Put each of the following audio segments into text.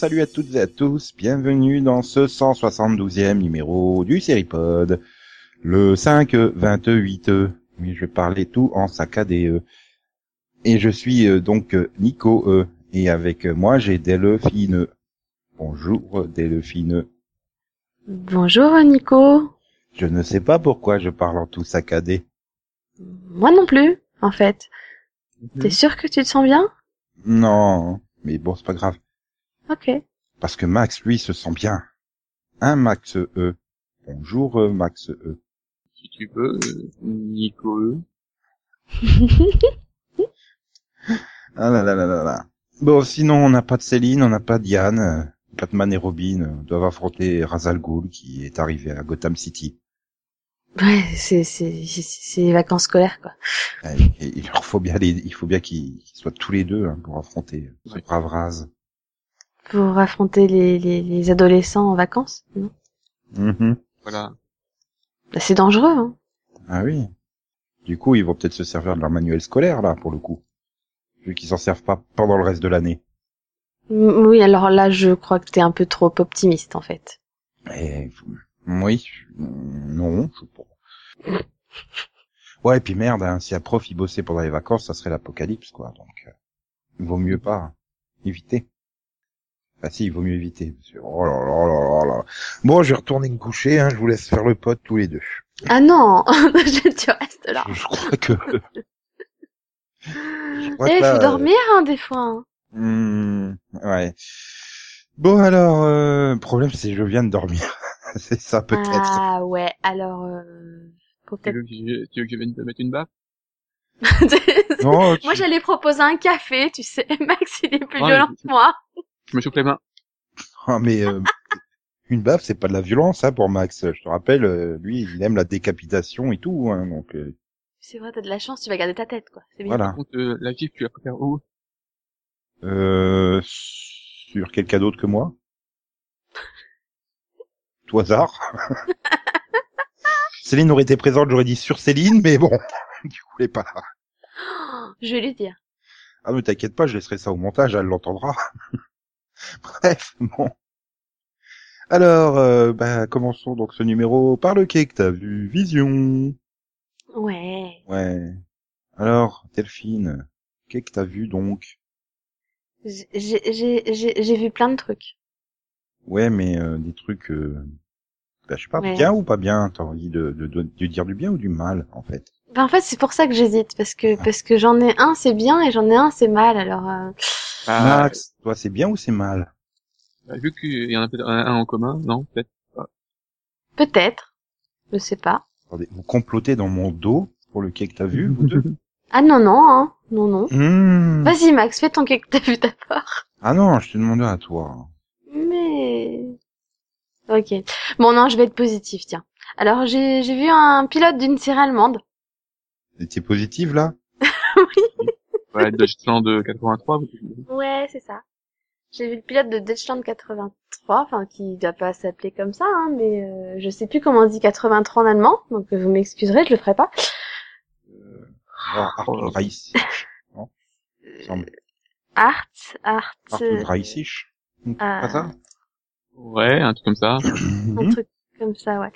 Salut à toutes et à tous, bienvenue dans ce 172e numéro du Seripod, le 5-28, oui, je vais parler tout en saccadé. Et je suis euh, donc euh, Nico, euh, et avec moi j'ai Delphine. Bonjour Delphine. Bonjour Nico. Je ne sais pas pourquoi je parle en tout saccadé. Moi non plus, en fait. T'es sûr que tu te sens bien? Non, mais bon, c'est pas grave. Ok. Parce que Max, lui, se sent bien. Hein, Max E. Bonjour, euh, Max E. si tu veux, euh, Nico. E. Ah là là là là là. Bon, sinon, on n'a pas de Céline, on n'a pas de Yann. euh, Batman et Robin euh, doivent affronter Razal Ghul qui est arrivé à Gotham City. Ouais, c'est c'est c'est- c'est les vacances scolaires quoi. Et il leur faut bien les, il faut bien qu'ils soient tous les deux hein, pour affronter ce brave Raz. Pour affronter les les, les adolescents en vacances. non? Mhm. Voilà. Bah, c'est dangereux. Hein. Ah oui. Du coup, ils vont peut-être se servir de leur manuel scolaire là pour le coup, vu qu'ils s'en servent pas pendant le reste de l'année. M- Oui, alors là, je crois que t'es un peu trop optimiste en fait. Et, oui, non, je sais pas. Ouais, et puis merde, hein, si un prof il bossait pendant les vacances, ça serait l'apocalypse, quoi. Donc, euh, il vaut mieux pas hein, éviter. Ah si, il vaut mieux éviter. Oh là là là là là. Bon, je vais retourner me coucher. Hein, je vous laisse faire le pote tous les deux. Ah non, je- tu restes là. Je crois que. je crois Eh, que il là, faut euh, dormir hein, des fois. hein. hmm, ouais. Bon alors, euh, le problème c'est que je viens de dormir. c'est ça peut-être. Ah ouais, alors euh, faut Tu peut-être. veux, que je, tu veux que je vienne te mettre une baffe Non, tu- Moi, j'allais proposer un café, tu sais. Max, il est plus Ouais, violent que moi. Je me chauffe les mains. Ah, mais euh, une baffe, c'est pas de la violence, hein, pour Max. Je te rappelle, euh, lui, il aime la décapitation et tout, hein, donc euh, C'est vrai, t'as de la chance, tu vas garder ta tête, quoi. C'est bien. voilà. Par contre, euh, la gifle, tu la préfères où? Euh, sur quelqu'un d'autre que moi Tout hasard. Céline aurait été présente, j'aurais dit sur Céline, mais bon, du coup, elle est pas là. Oh, Je vais lui dire. Ah, mais t'inquiète pas, je laisserai ça au montage, elle l'entendra. Bref, bon. Alors, euh, bah, commençons donc ce numéro par le quai que t'as vu, Vision. Ouais. Ouais. Alors, Delphine, qu'est-ce que t'as vu donc? J'ai j'ai- j'ai- j'ai vu plein de trucs. Ouais, mais euh, des trucs, euh, bah, je sais pas, Ouais. bien ou pas bien T'as envie de, de, de, de dire du bien ou du mal, en fait Ben, en fait, c'est pour ça que j'hésite, parce que parce que j'en ai un, c'est bien, et j'en ai un, c'est mal. Alors, euh, Ah, Max, toi, c'est bien ou c'est mal? Bah, Vu qu'il y en a peut-être un, en commun, non Peut-être. peut-être. Je sais pas. Attendez, vous complotez dans mon dos pour le quai que t'as vu, vous deux? Ah non non, hein. Non non. Mmh. Vas-y Max, fais ton quai que t'as vu d'abord. Ah non, je te demandais à toi. Mais. Ok. Bon non, je vais être positif, tiens. Alors j'ai j'ai vu un pilote d'une série allemande. T'es positive, là? Ouais, Deutschland de 83. vous- Ouais, c'est ça. J'ai vu le pilote de Deutschland 83, enfin qui doit pas s'appeler comme ça, hein, mais euh, je sais plus comment on dit 83 en allemand, donc euh, vous m'excuserez, je le ferai pas. Alors, Arthur Reissich. Non? Semble. Art, Art, Arthur Reissich ah. Pas ça? Ouais, un truc comme ça. un truc comme ça, ouais.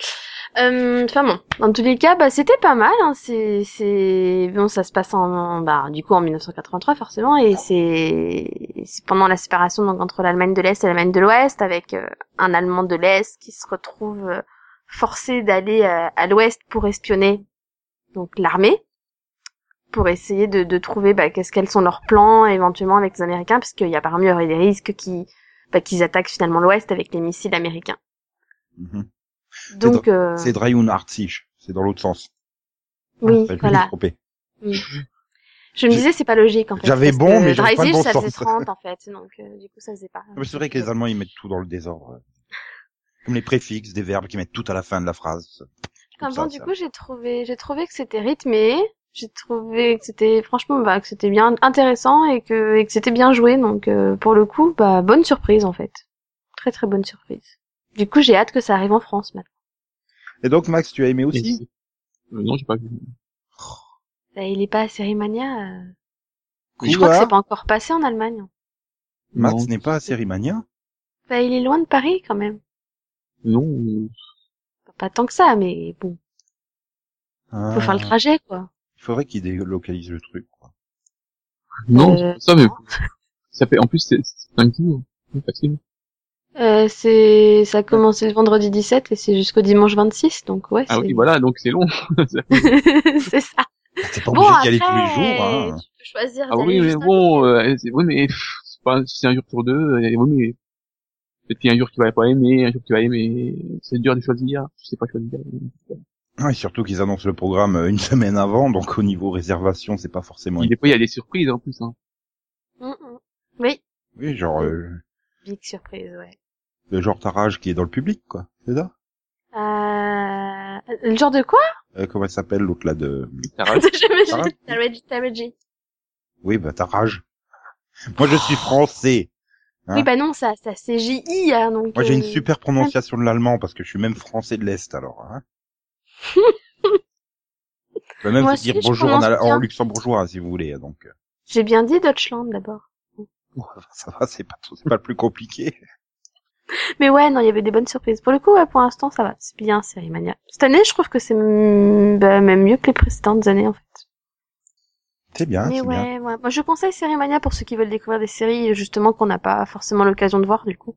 Euh, Enfin bon, dans tous les cas, bah c'était pas mal. Hein, c'est, c'est bon, ça se passe en, bah du coup en 1983 forcément, et c'est, c'est pendant la séparation donc entre l'Allemagne de l'Est et l'Allemagne de l'Ouest, avec euh, un Allemand de l'Est qui se retrouve euh, forcé d'aller euh, à l'Ouest pour espionner donc l'armée, pour essayer de, de trouver bah, qu'est-ce quels sont leurs plans éventuellement avec les Américains, parce qu'il y a parmi il y des risques qui bah, qu'ils attaquent finalement l'Ouest avec les missiles américains. Mhm. Donc euh, C'est Dreyun Artsich. C'est dans l'autre sens. oui, Enfin, je voilà. Oui. Je me disais c'est pas logique en fait. J'avais bon, mais j'avais pas le bon ça faisait sens. 30 en fait, donc euh, du coup ça faisait pas. Mais C'est vrai que les Allemands, ils mettent tout dans le désordre. Comme les préfixes des verbes qui mettent tout à la fin de la phrase. Enfin, ça, bon, du ça. coup j'ai trouvé, j'ai trouvé que c'était rythmé, j'ai trouvé que c'était franchement bah que c'était bien intéressant et que et que c'était bien joué, donc euh, pour le coup bah bonne surprise en fait, très très bonne surprise. Du coup j'ai hâte que ça arrive en France maintenant. Et donc, Max, tu as aimé aussi Euh, Non, j'ai pas vu. Bah, il est pas à Série Mania. euh. Je crois que hein c'est pas encore passé en Allemagne. Max n'est pas à Sérimania Bah, il est loin de Paris quand même. Non, Pas tant que ça, mais bon, Ah, faut faire le trajet, quoi. Il faudrait qu'il délocalise le truc. Quoi. non, Euh, ça, mais non. ça fait, en plus, c'est jours. C'est facile. Euh, c'est, ça a commencé le vendredi 17 et c'est jusqu'au dimanche 26, donc ouais, Ah c'est... oui, voilà, donc c'est long. c'est ça. Ah, T'es pas Bon, obligé d'y aller tous les jours. Hein. tu peux choisir Ah oui, mais bon, euh, c'est, oui, mais pff, c'est pas, c'est un jour sur deux, et oui, mais peut-être qu'il y a un jour que tu vas pas aimer, un jour que tu vas aimer, c'est dur de choisir, je sais pas choisir. Ah, et surtout qu'ils annoncent le programme euh, une semaine avant, donc au niveau réservation, c'est pas forcément. Puis des fois, il y a des surprises, en plus, hein. Mm, mm. Oui, Oui, genre euh, big surprise, ouais. Le genre Tarage qui est dans le public, quoi. C'est ça? Euh... Le genre de quoi? Euh, Comment elle s'appelle l'autre là de. Taraji, Taraji. Oui, bah Tarage. Moi, je suis français. Hein Oui, bah non, ça, ça c'est J-I, hein, donc... Moi, j'ai une euh, super prononciation de l'allemand parce que je suis même français de l'est, alors. Hein je peux même Moi vous dire aussi, bonjour en, en luxembourgeois, si vous voulez. Donc, J'ai bien dit Deutschland, d'abord. ça va, c'est pas, c'est pas le plus compliqué. Mais ouais, non, il y avait des bonnes surprises. Pour le coup, ouais, pour l'instant, ça va. C'est bien, Série Mania. Cette année, je trouve que c'est bah, même mieux que les précédentes années, en fait. C'est bien, Mais c'est bien. ouais, ouais. Moi, je conseille Série Mania pour ceux qui veulent découvrir des séries, justement, qu'on n'a pas forcément l'occasion de voir, du coup.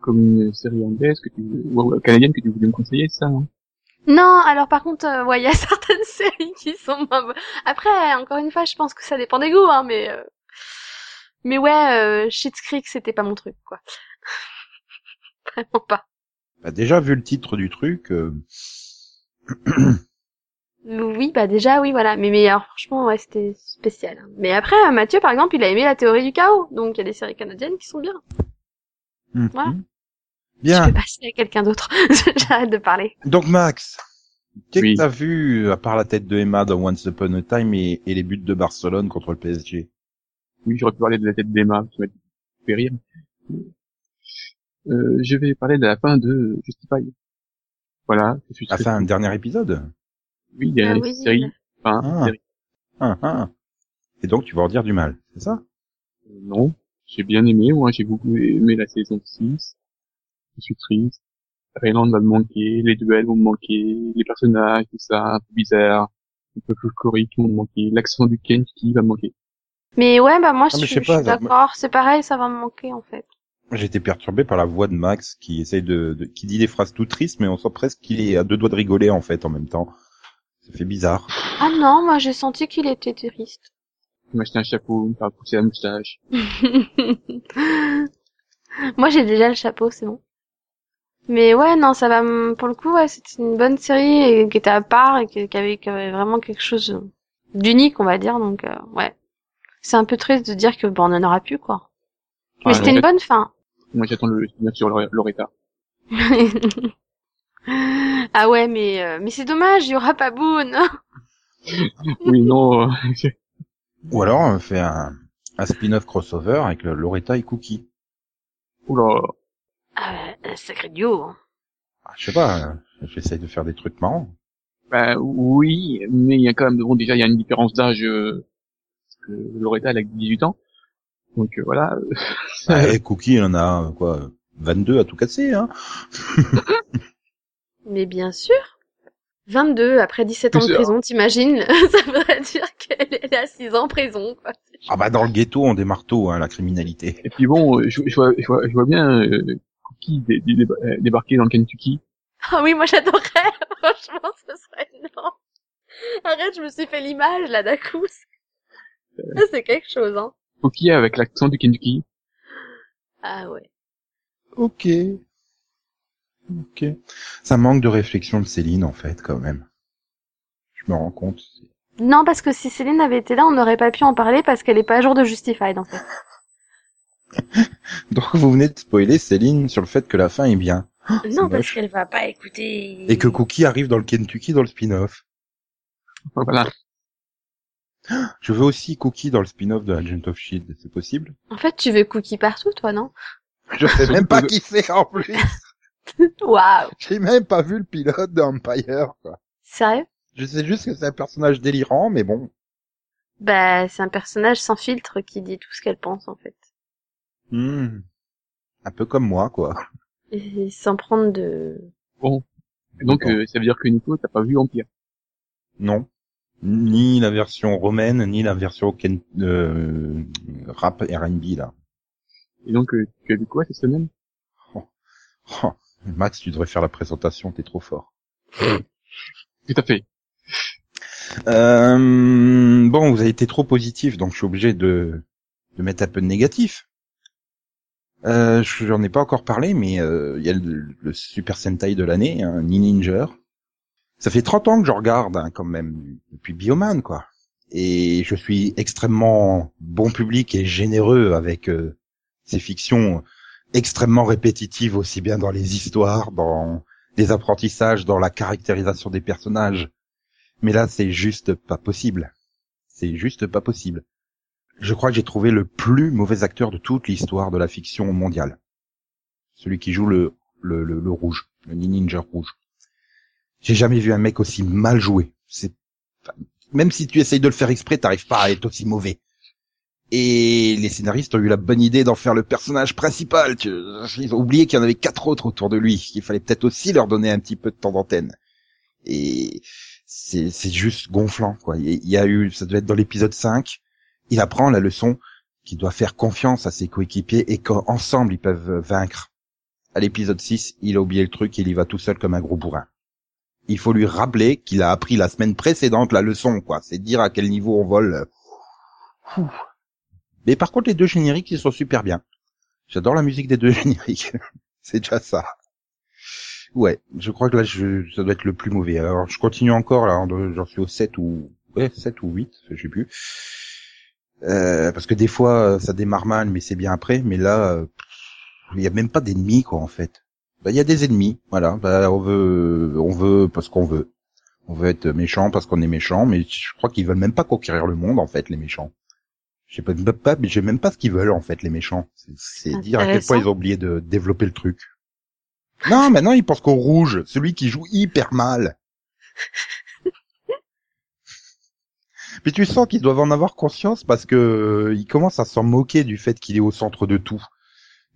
comme une série anglaise que tu, ou canadienne que tu voulais me conseiller, c'est ça, non? Non, alors par contre, euh, ouais, il y a certaines séries qui sont moins bonnes. Après, encore une fois, je pense que ça dépend des goûts, hein, mais... euh, Mais ouais, euh, Schitt's Creek, c'était pas mon truc, quoi. Vraiment pas. Bah, déjà, vu le titre du truc, euh, Oui, bah déjà, oui, voilà. Mais, mais alors, franchement, ouais, c'était spécial. hein. Mais après, euh, Mathieu, par exemple, il a aimé la théorie du chaos. Donc, il y a des séries canadiennes qui sont bien. mhm. Voilà. Je Bien. peux passer à quelqu'un d'autre. J'arrête de parler. Donc, Max, qu'est-ce Oui. que t'as vu, à part la tête de Emma dans Once Upon a Time et, et les buts de Barcelone contre le PSG Oui, j'aurais pu parler de la tête d'Emma, qui m'a fait rire. Euh, je vais parler de la fin de Justify. Voilà. je suis très- fin, un dernier épisode? Oui, il y a Ah une oui, série. Enfin, Ah. série. ah, ah. Et donc, tu vas en dire du mal, c'est ça? Euh, Non, j'ai bien aimé, moi j'ai beaucoup aimé la saison 6. Je suis triste. Rayland va me manquer, les duels vont me manquer, les personnages, tout ça, un peu bizarre, un peu folklorique vont me manquer, l'accent du Kentucky va me manquer. Mais ouais, bah moi, Ah, je, suis d'accord. C'est pareil, ça va me manquer, en fait. Été perturbé par la voix de Max qui essaye de, de- qui dit des phrases tout tristes, mais on sent presque qu'il est à deux doigts de rigoler en fait en même temps. Ça fait bizarre. Ah non, moi, j'ai senti qu'il était triste. Il m'a acheté un chapeau, il m'a faire pousser la moustache. moi, j'ai déjà le chapeau, c'est bon. Mais ouais, non, ça va, pour le coup, ouais, c'était une bonne série et qui était à part et qui, qui avait, qui avait vraiment quelque chose d'unique, on va dire, donc, euh, ouais. C'est un peu triste de dire que, bon, on en aura plus, quoi. Mais Ah, c'était une bonne fin. Moi j'attends le spin-off sur Lore- Loretta. ah ouais, mais, euh, mais c'est dommage, il y aura pas Boone. oui, non, euh, Ou alors on fait un, un spin-off crossover avec le Loretta et Cookie. oula. Ah, un sacré duo. hein. Ah, je sais pas, euh, j'essaye de faire des trucs marrants. Bah oui, mais il y a quand même, bon déjà il y a une différence d'âge, euh, parce que Loretta elle a que 18 ans. Donc euh, voilà. euh, Ah, et Cookie, il en a euh, quoi 22 à tout casser, hein Mais bien sûr. 22, après 17 ans de prison, t'imagines? Ça voudrait dire qu'elle est à 6 ans en prison, quoi. Ah bah dans le ghetto, on des marteaux, hein, la criminalité. Et puis bon, euh, je, je vois, je, vois, je vois bien euh, Cookie dé- dé- déba- débarquer dans le Kentucky. Ah oui, moi j'adorerais. Franchement, ce serait énorme. Arrête, je me suis fait l'image, là, d'un coup. Ça, C'est quelque chose, hein. Cookie avec l'accent du Kentucky. Ah ouais. Ok. Ok. Ça manque de réflexion de Céline, en fait, quand même. Je me rends compte. Non, parce que si Céline avait été là, on n'aurait pas pu en parler parce qu'elle est pas à jour de Justified, en fait. Donc vous venez de spoiler Céline sur le fait que la fin est bien. non, parce qu'elle va pas écouter. Et que Cookie arrive dans le Kentucky dans le spin-off. Voilà. Je veux aussi Cookie dans le spin-off de Agent of Shield, c'est possible? En fait, tu veux Cookie partout, toi, non? Je sais même pas qui c'est en plus. Waouh J'ai même pas vu le pilote d'Empire, quoi. Sérieux? Je sais juste que c'est un personnage délirant, mais bon. Bah, c'est un personnage sans filtre qui dit tout ce qu'elle pense, en fait. Hmm. Un peu comme moi, quoi. Et sans prendre de... Bon. Donc, euh, ça veut dire que Nico, t'as pas vu Empire? Non. Ni la version romaine, ni la version ken... euh, rap R&B, là. Et donc, euh, tu as vu quoi cette semaine? Oh, Max, tu devrais faire la présentation, t'es trop fort. Tout à fait. Euh, bon, vous avez été trop positif, donc je suis obligé de, de mettre un peu de négatif. Euh, je- j'en ai pas encore parlé, mais euh, il y a le, le Super Sentai de l'année, hein, Ninja. Ça fait 30 ans que je regarde, hein, quand même, depuis Bioman, quoi. Et je suis extrêmement bon public et généreux avec euh, ces fictions extrêmement répétitives, aussi bien dans les histoires, dans les apprentissages, dans la caractérisation des personnages. Mais là, c'est juste pas possible. C'est juste pas possible. Je crois que j'ai trouvé le plus mauvais acteur de toute l'histoire de la fiction mondiale. Celui qui joue le, le, le, le rouge, le ninja rouge. J'ai jamais vu un mec aussi mal joué. C'est, même si tu essayes de le faire exprès, t'arrives pas à être aussi mauvais. Et les scénaristes ont eu la bonne idée d'en faire le personnage principal. Ils ont oublié qu'il y en avait quatre autres autour de lui, qu'il fallait peut-être aussi leur donner un petit peu de temps d'antenne. Et c'est juste gonflant quoi. Il y a eu ça devait être dans l'épisode 5, il apprend la leçon qu'il doit faire confiance à ses coéquipiers et qu'ensemble ils peuvent vaincre. À l'épisode 6, il a oublié le truc et il y va tout seul comme un gros bourrin. Il faut lui rappeler qu'il a appris la semaine précédente la leçon quoi, c'est dire à quel niveau on vole. Mais par contre les deux génériques ils sont super bien. J'adore la musique des deux génériques. c'est déjà ça. Ouais, je crois que là, je, ça doit être le plus mauvais. Alors, je continue encore, là, j'en suis au 7 ou, ouais, 7 ou 8, je sais plus. Euh, parce que des fois, ça démarre mal, mais c'est bien après. Mais là, euh, il y a même pas d'ennemis, quoi, en fait. Bah, il y a des ennemis, voilà. Bah, on veut, on veut parce qu'on veut. On veut être méchant parce qu'on est méchant, mais je crois qu'ils veulent même pas conquérir le monde, en fait, les méchants. Je sais pas, pas, mais j'ai même pas ce qu'ils veulent, en fait, les méchants. C'est- dire à quel point ils ont oublié de développer le truc. Non, maintenant ils pensent qu'au rouge, celui qui joue hyper mal. Mais tu sens qu'ils doivent en avoir conscience parce que euh, ils commencent à s'en moquer du fait qu'il est au centre de tout.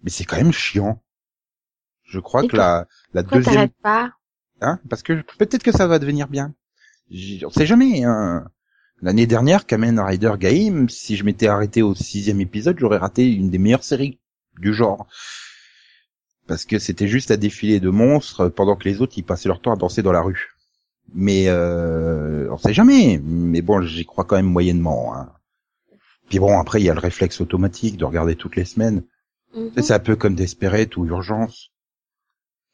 Mais c'est quand même chiant. Je crois que la, la Pourquoi deuxième, pas hein, parce que peut-être que ça va devenir bien. J- On sait jamais. Hein. L'année dernière, Kamen Rider Gaim, si je m'étais arrêté au sixième épisode, j'aurais raté une des meilleures séries du genre. Parce que c'était juste un défilé de monstres pendant que les autres ils passaient leur temps à danser dans la rue. Mais euh, on sait jamais. Mais bon, j'y crois quand même moyennement. Hein. Puis bon, après il y a le réflexe automatique de regarder toutes les semaines. Mhm. Sais, C'est un peu comme Desperate ou Urgence.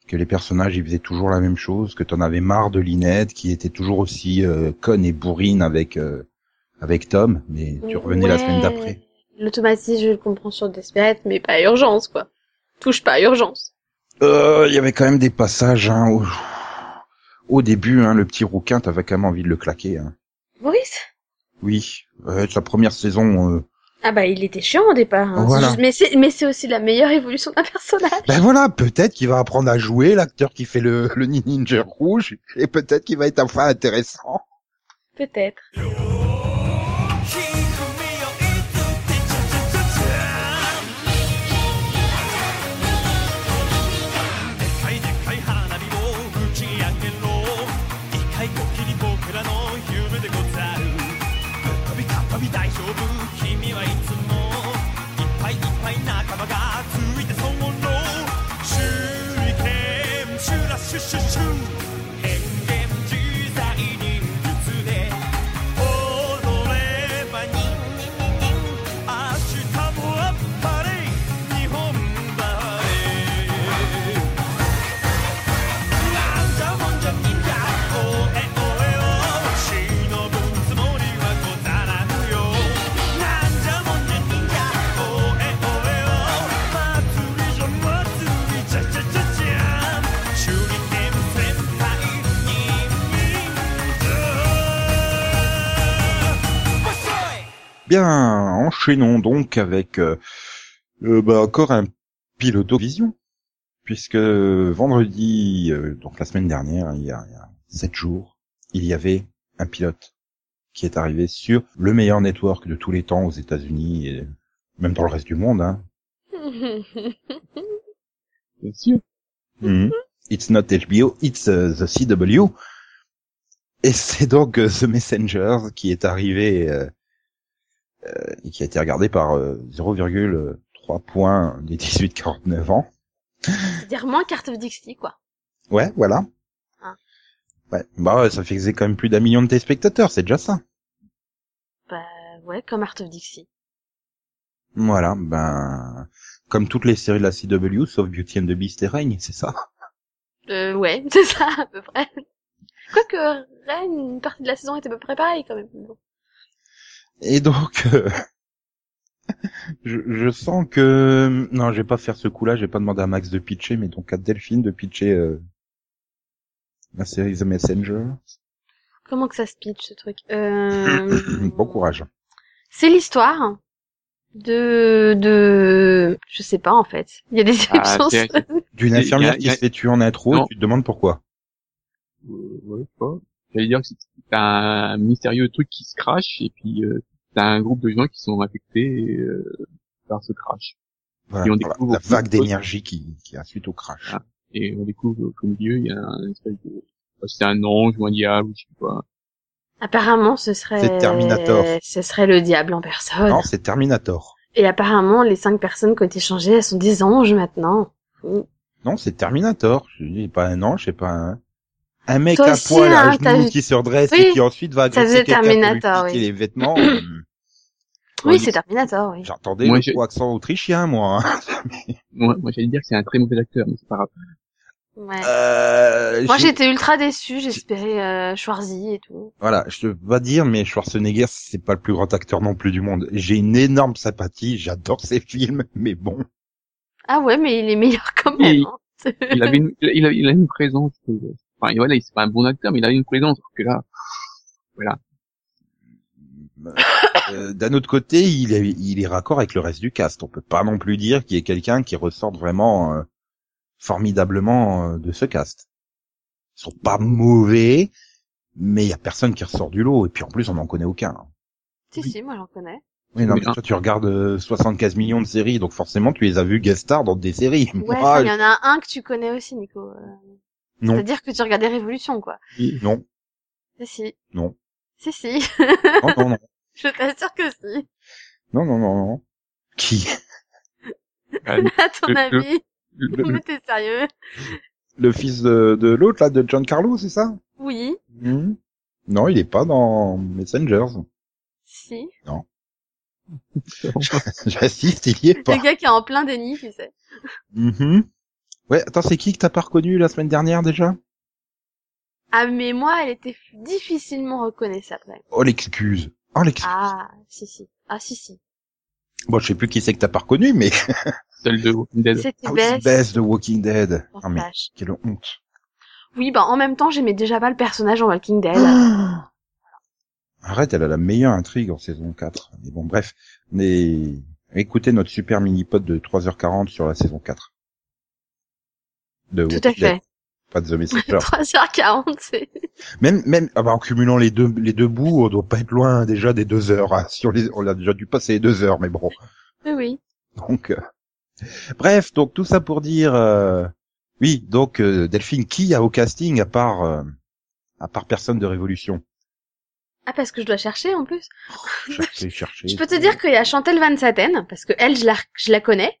Que les personnages ils faisaient toujours la même chose, que t'en avais marre de Linette qui était toujours aussi euh, conne et bourrine avec euh, avec Tom, mais tu revenais la semaine d'après. L'automatisme, je le comprends sur Desperate, mais pas urgence, quoi. Touche pas à urgence. Euh, Il y avait quand même des passages hein, au, au début, hein, le petit rouquin, t'avais quand même envie de le claquer. Hein. Maurice? Oui, euh, sa première saison. Ah bah, il était chiant au départ. hein. Voilà. Juste- Mais c'est, mais c'est aussi la meilleure évolution d'un personnage. Ben voilà, peut-être qu'il va apprendre à jouer, l'acteur qui fait le, le ninja rouge, et peut-être qu'il va être enfin intéressant. Peut-être. Bien, enchaînons donc avec euh, euh, bah, encore un piloto vision, puisque vendredi, euh, donc la semaine dernière, il y, a, il y a sept jours, il y avait un pilote qui est arrivé sur le meilleur network de tous les temps aux États-Unis et même dans le reste du monde, hein, Bien sûr. Mhm. It's not HBO, it's uh, the CW. Et c'est donc euh, The Messenger qui est arrivé euh, euh, et qui a été regardé par euh, 0,3 points des 18-49 ans. C'est-à-dire moins carte of Dixie, quoi. Ouais, voilà. Ah. Ouais, bah ça faisait quand même plus d'un million de téléspectateurs, c'est déjà ça. Bah, ouais, comme Art of Dixie. Voilà, ben comme toutes les séries de la CW, sauf Beauty and the Beast et Reign, c'est ça. Euh, ouais, c'est ça, à peu près. Quoique, Rennes, une partie de la saison était à peu près pareille, quand même. Bon. Et donc, euh, je, je sens que non, je vais pas faire ce coup-là. Je vais pas demander à Max de pitcher, mais donc à Delphine de pitcher euh, la série The Messenger. Comment que ça se pitch, ce truc? Euh... bon courage. C'est l'histoire de... de... Je sais pas, en fait. Il y a des Ah, c'est- D'une a- infirmière a- qui se fait tuer en intro, et tu te demandes pourquoi. Euh, ouais, je sais pas. J'allais dire que c'est un mystérieux truc qui se crache et puis euh, t'as un groupe de gens qui sont affectés euh, par ce crash. Voilà, Et on voilà, découvre la beaucoup vague d'énergie qui, qui a suite au crash. Ah. Et on découvre qu'au milieu, il y a un espèce de... C'est un ange ou un diable ou je sais pas. Apparemment, ce serait... C'est Terminator. Ce serait le diable en personne. Non, c'est Terminator. Et apparemment, les cinq personnes qui ont été changées, elles sont des anges maintenant. Non, c'est Terminator. Je dis pas un ange, c'est pas un... Un mec Toi à aussi, poil à hein, genoux qui se redresse Oui, et qui ensuite va agresser quelqu'un pour lui piquer oui. les vêtements. Oui, c'est Terminator, oui. J'entendais le gros accent autrichien, moi. hein. Moi, moi j'allais dire que c'est un très mauvais acteur, mais c'est pas grave. Ouais. Euh, Moi, je- j'étais ultra déçue. J'espérais euh, Schwarzy et tout. Voilà, je te vais dire, mais Schwarzenegger, c'est pas le plus grand acteur non plus du monde. J'ai une énorme sympathie, j'adore ses films, mais bon. Ah ouais, mais il est meilleur quand même. Il- hein. Il avait une, il a, il a une présence. Euh, Enfin, voilà, il c'est pas un bon acteur, mais il a une présence. Alors que là, Euh, D'un autre côté, il est, il est raccord avec le reste du cast. On peut pas non plus dire qu'il y ait quelqu'un qui ressorte vraiment euh, formidablement euh, de ce cast. Ils sont pas mauvais, mais il y a personne qui ressort du lot. Et puis en plus, on n'en connaît aucun. Si, Oui. si, moi j'en connais. Oui, non, mais hein. toi, tu regardes euh, 75 millions de séries, donc forcément, tu les as vus guest star dans des séries. Ouais, il y en a un que tu connais aussi, Nico. Non, C'est-à-dire que tu regardais Révolution, quoi. il- non, Si, si. non, Si, si. non, non, non, Je t'assure que si. non, non, non, non. Qui? Euh, À ton Le- le- avis. le- le- Mais t'es sérieux? Le fils de, de l'autre, là, de Giancarlo, c'est ça? Oui. Hmm. Non, il est pas dans Messengers. Si. J'assiste, il y est pas. Le gars qui est en plein déni, tu sais. Mhm. Ouais, attends, c'est qui que t'as pas reconnu la semaine dernière déjà? Ah, mais moi, elle était difficilement reconnaissable. Oh l'excuse. Oh l'excuse. Ah, si, si. Ah, si, si. Bon, je sais plus qui c'est que t'as pas reconnu, mais celle de Walking Dead. C'était ah oui, Bess. Bess de Walking Dead. Oh, Ah mais vache. quelle honte. Oui, bah, en même temps, j'aimais déjà pas le personnage en Walking Dead. Arrête, elle a la meilleure intrigue en saison 4. Mais bon, bref. Mais écoutez notre super mini-pod de 3h40 sur la saison 4. De Tout à Dead, fait. Pas de The Messenger. 3h40, c'est... Même, même, ah bah, en cumulant les deux, les deux bouts, on doit pas être loin déjà des deux heures. hein. Si on, les, on a déjà dû passer les deux heures, mais bon. Oui, oui. Donc, euh, bref, donc tout ça pour dire, euh, oui, donc euh, Delphine, qui a au casting à part, euh, à part personne de Révolution? Ah, parce que je dois chercher, en plus. Cherchez, cherchez. Je peux te dire qu'il y a Chantal Van Saten, parce que elle, je la, je la connais,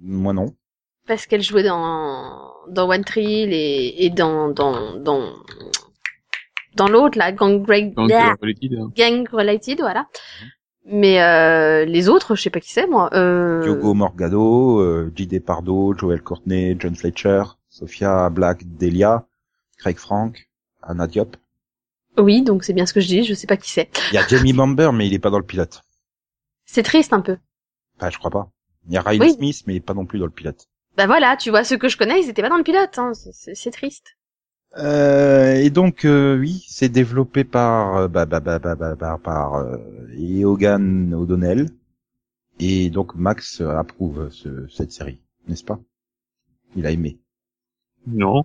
Moi non. Parce qu'elle jouait dans, dans One Tree et, et dans, dans, dans, dans l'autre, là, Gang, Related, hein. Gang Related, voilà. Mais, euh, les autres, je sais pas qui c'est, moi. Euh... Diogo Morgado, euh, J.D. Pardo, Joel Courtney, John Fletcher, Sophia Black Delia, Craig Frank, Anna Diop. Oui, donc c'est bien ce que je dis, je sais pas qui c'est. Il y a Jamie Bamber, mais il est pas dans le pilote. C'est triste un peu. Enfin, je crois pas. Il y a Riley Oui. Smith, mais il est pas non plus dans le pilote. Bah voilà, tu vois, ceux que je connais, ils étaient pas dans le pilote, hein. c'est- triste. Euh, et donc euh, oui, c'est développé par euh, bah, bah, bah, bah, bah, bah, par euh, Eogan O'Donnell et donc Max approuve ce, cette série, n'est-ce pas? Il a aimé. Non.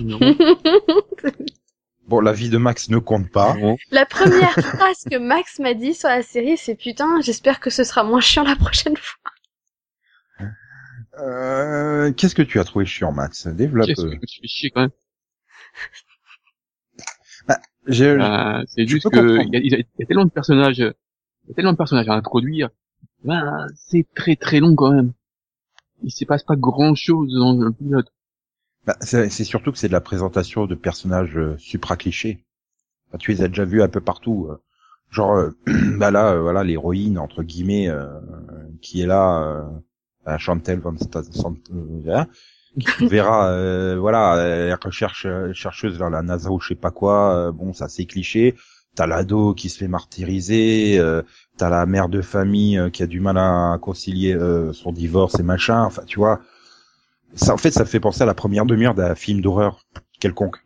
Non. Bon, la vie de Max ne compte pas. non. La première phrase que Max m'a dit sur la série, c'est putain, j'espère que ce sera moins chiant la prochaine fois. Euh, Qu'est-ce que tu as trouvé chiant, Max? Développe. Qu'est-ce euh. que tu chier quand même J'ai- Euh, C'est juste que il y, y a- tellement de personnages, il y a tellement de personnages à introduire. Ben, c'est très très long quand même. Il se passe pas grand chose dans le pilote. Bah, c'est surtout que c'est de la présentation de personnages euh, supra clichés. Enfin, tu les as déjà vus un peu partout. euh. Genre, euh, bah là, voilà, l'héroïne entre guillemets qui est là, à Chantel Van Sta- Sant- euh, hein, qui verra, euh, voilà, euh, recherche euh, chercheuse vers la NASA ou je sais pas quoi. euh, bon, ça c'est cliché. T'as l'ado qui se fait martyriser. euh, T'as la mère de famille euh, qui a du mal à concilier euh, son divorce et machin. Enfin, tu vois ça en fait ça fait penser à la première demi-heure d'un film d'horreur quelconque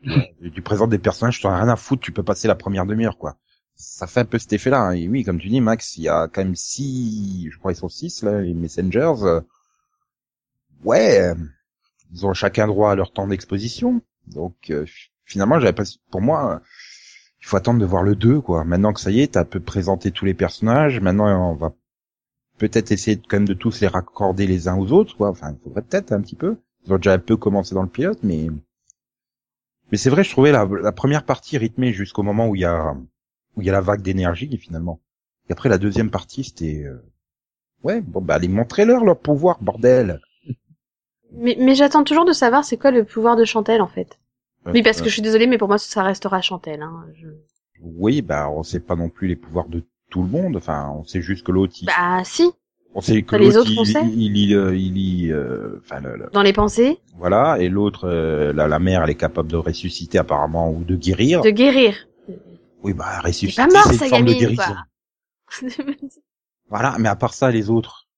tu, présentes des personnages tu as rien à foutre tu peux passer la première demi-heure quoi ça fait un peu cet effet là et oui comme tu dis Max il y a quand même six je crois ils sont six là les messengers euh, ouais euh, ils ont chacun droit à leur temps d'exposition donc euh, finalement j'avais pas pour moi euh, il faut attendre de voir le 2 quoi maintenant que ça y est t'as peu présenté tous les personnages maintenant on va peut-être essayer quand même de tous les raccorder les uns aux autres, quoi. Enfin, il faudrait peut-être un petit peu. Ils ont déjà un peu commencé dans le pilote, mais mais c'est vrai, je trouvais la, la première partie rythmée jusqu'au moment où il y a où il y a la vague d'énergie finalement. Et après la deuxième partie, c'était euh, ouais, bon bah allez montrez-leur leur pouvoir, bordel. Mais, mais j'attends toujours de savoir c'est quoi le pouvoir de Chantel en fait. Oui, parce Euh, que je suis désolée, mais pour moi ça restera Chantel. Hein. Je- oui, bah on sait pas non plus les pouvoirs de tout le monde. Enfin, on sait juste que l'autre, il- Bah si, on sait que les l'autre, autres, on il, sait. il, euh, il euh, enfin dans les pensées, voilà, et l'autre, euh, la, la mère, elle est capable de ressusciter apparemment ou de guérir. de guérir. Oui, bah ressusciter, pas mort c'est une sa forme de gamine guérison. quoi? Voilà, mais à part ça, les autres.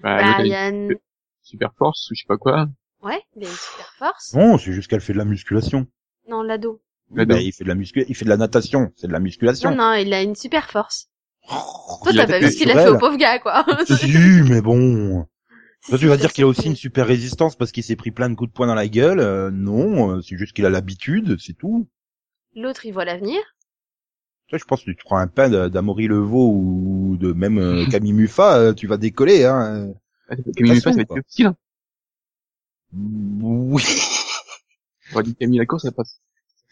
Bah, bah, l'autre, il il y a a une... une super force ou je sais pas quoi. Ouais, il a une super force. Non, c'est juste qu'elle fait de la musculation. Non, l'ado. Oui, bah, il fait de la muscu, il fait de la natation, c'est de la musculation. Non, non, il a une super force. Oh, Toi, t'as pas fait vu ce qu'il a fait au pauvre gars, quoi. Si, mais bon. Toi, tu vas dire qu'il a aussi une super résistance parce qu'il s'est pris plein de coups de poing dans la gueule. Euh, non, euh, c'est juste qu'il a l'habitude, c'est tout. L'autre, il voit l'avenir. Toi, je pense que tu prends un pain d'Amaury Levaux ou de même euh, Camille Muffat, euh, tu vas décoller, hein. Ah, Camille Muffat, ça va être plus facile. hein. Oui. J'aurais dit Camille Lacour, ça passe.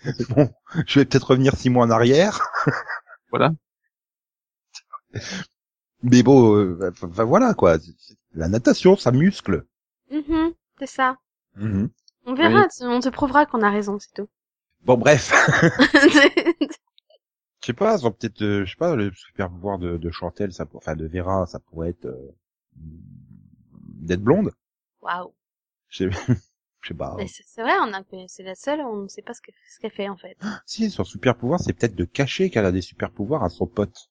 Bon, je vais peut-être revenir six mois en arrière. Voilà. Mais bon, euh, enfin, voilà quoi. La natation, ça muscle. Mhm, c'est ça. Mhm. On verra, tu- on te prouvera qu'on a raison, c'est tout. Bon, bref. Je sais pas, ils ont peut-être, euh, je sais pas, le super pouvoir de, de Chantel, ça, pour- enfin de Vera, ça pourrait être euh, d'être blonde. Waouh. Je sais, je sais pas. Mais c'est vrai, on a, c'est la seule, on ne sait pas ce que- ce qu'elle fait, en fait. Si, son super pouvoir, c'est peut-être de cacher qu'elle a des super pouvoirs à son pote,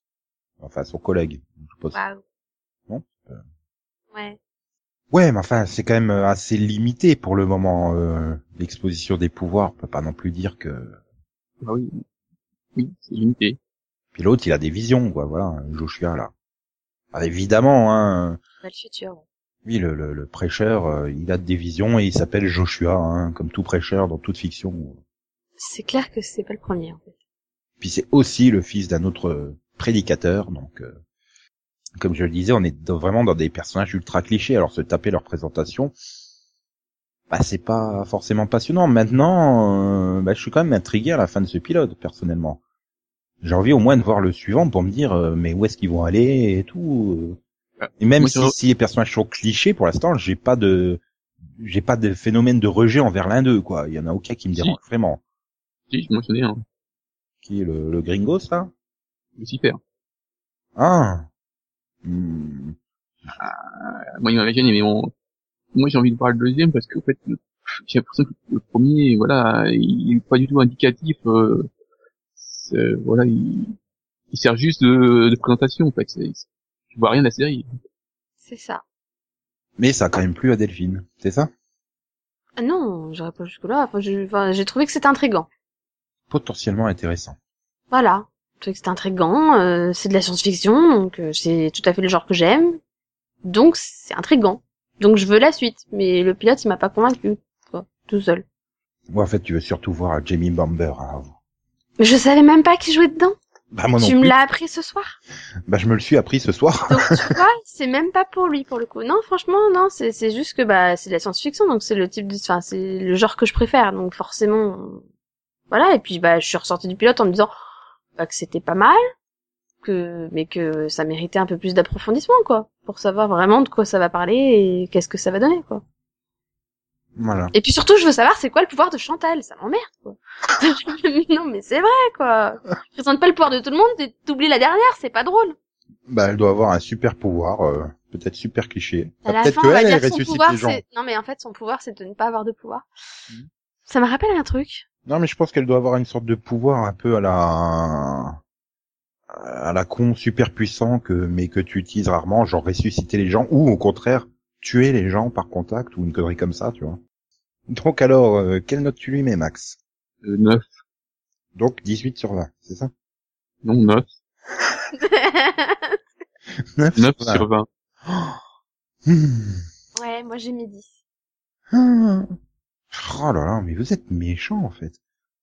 enfin à son collègue. Je pense. Waouh. Non Euh. Ouais. Ouais, mais enfin, c'est quand même euh, assez limité pour le moment. euh, L'exposition des pouvoirs, on peut pas non plus dire que. Bah oui. Oui, c'est limité. Puis l'autre, il a des visions, quoi. Voilà, Joshua là. Ah, évidemment, hein. Pas le futur. Oui, le, le, le prêcheur, euh, il a des visions et il s'appelle Joshua, hein, comme tout prêcheur dans toute fiction. C'est clair que c'est pas le premier, en fait. Puis c'est aussi le fils d'un autre euh, prédicateur, donc euh, comme je le disais, on est dans- vraiment dans des personnages ultra clichés. Alors se taper leur présentation, bah c'est pas forcément passionnant. Maintenant, euh, bah, je suis quand même intrigué à la fin de ce pilote, personnellement. J'ai envie au moins de voir le suivant pour me dire euh, mais où est-ce qu'ils vont aller et tout. euh. Ah, Et même moi, si, si les personnages sont clichés, pour l'instant, j'ai pas de j'ai pas de phénomène de rejet envers l'un d'eux, quoi. Il y en a aucun qui me Si. dérange vraiment. Si, je mentionnais, hein. Qui est le, le gringo, ça? Lucifer. Ah. Hmm. Euh, Moi, il m'avait gêné, mais bon. Moi, j'ai envie de voir le deuxième parce que, en fait, j'ai l'impression que le premier, voilà, il est pas du tout indicatif, euh, c'est- voilà, il, il sert juste de, de présentation, en fait. C'est- c'est- Tu vois rien de la série. C'est ça. Mais ça a quand même plu à Delphine, c'est ça? Ah non, j'aurais pas jusque-là. Enfin, j'ai trouvé que c'était intriguant. Potentiellement intéressant. Voilà. C'était intriguant, euh, c'est de la science-fiction, donc euh, c'est tout à fait le genre que j'aime. Donc c'est intriguant. Donc je veux la suite, mais le pilote il m'a pas convaincu, quoi, tout seul. Moi, en fait, tu veux surtout voir Jamie Bamber. Hein. Mais je savais même pas qui jouait dedans. Bah moi non tu me l'as appris ce soir. Bah je me le suis appris ce soir. Donc tu vois, c'est même pas pour lui pour le coup. Non, franchement, non, c'est c'est juste que bah c'est de la science-fiction, donc c'est le type de, enfin c'est le genre que je préfère, donc forcément, voilà. Et puis bah je suis ressortie du pilote en me disant bah, que c'était pas mal, que mais que ça méritait un peu plus d'approfondissement quoi, pour savoir vraiment de quoi ça va parler et qu'est-ce que ça va donner quoi. Voilà. Et puis surtout, je veux savoir c'est quoi le pouvoir de Chantal, ça m'emmerde quoi. non mais c'est vrai quoi. Je présente pas le pouvoir de tout le monde, et t'oublies la dernière, c'est pas drôle. Bah elle doit avoir un super pouvoir, euh, peut-être super cliché. Ah, peut-être qu'elle, elle son ressuscite pouvoir, les gens. Non, mais en fait, son pouvoir, c'est de ne pas avoir de pouvoir. Mhm. Ça me rappelle un truc. Non mais je pense qu'elle doit avoir une sorte de pouvoir un peu à la à la con super puissant que mais que tu utilises rarement, genre ressusciter les gens ou au contraire tuer les gens par contact ou une connerie comme ça, tu vois. Donc alors, euh, quelle note tu lui mets, Max? Euh, 9. Donc 18 sur 20, c'est ça? Non, 9. 9, 9 sur 20. sur 20. Hmm. ouais, moi j'ai mis 10. Hmm. Oh là là, mais vous êtes méchant en fait.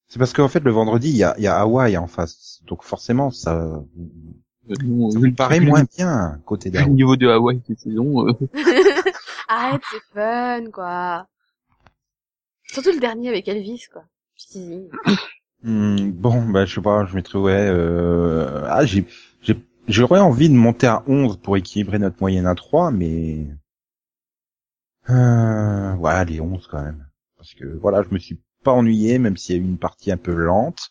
C'est parce qu'en fait le vendredi il y a, il y a Hawaï en face, donc forcément ça, Euh, ça me paraît moins bien côté d'Hawaï. niveau de Hawaï cette saison, euh, Arrête, c'est fun, quoi. Surtout le dernier avec Elvis, quoi. Si. Hmm, bon, bah je sais pas, je mettrais ouais. Euh... Ah, j'ai, j'ai, j'aurais envie de monter à 11 pour équilibrer notre moyenne à 3, mais euh... ouais, allez 11 quand même, parce que voilà, je me suis pas ennuyé, même s'il y a eu une partie un peu lente,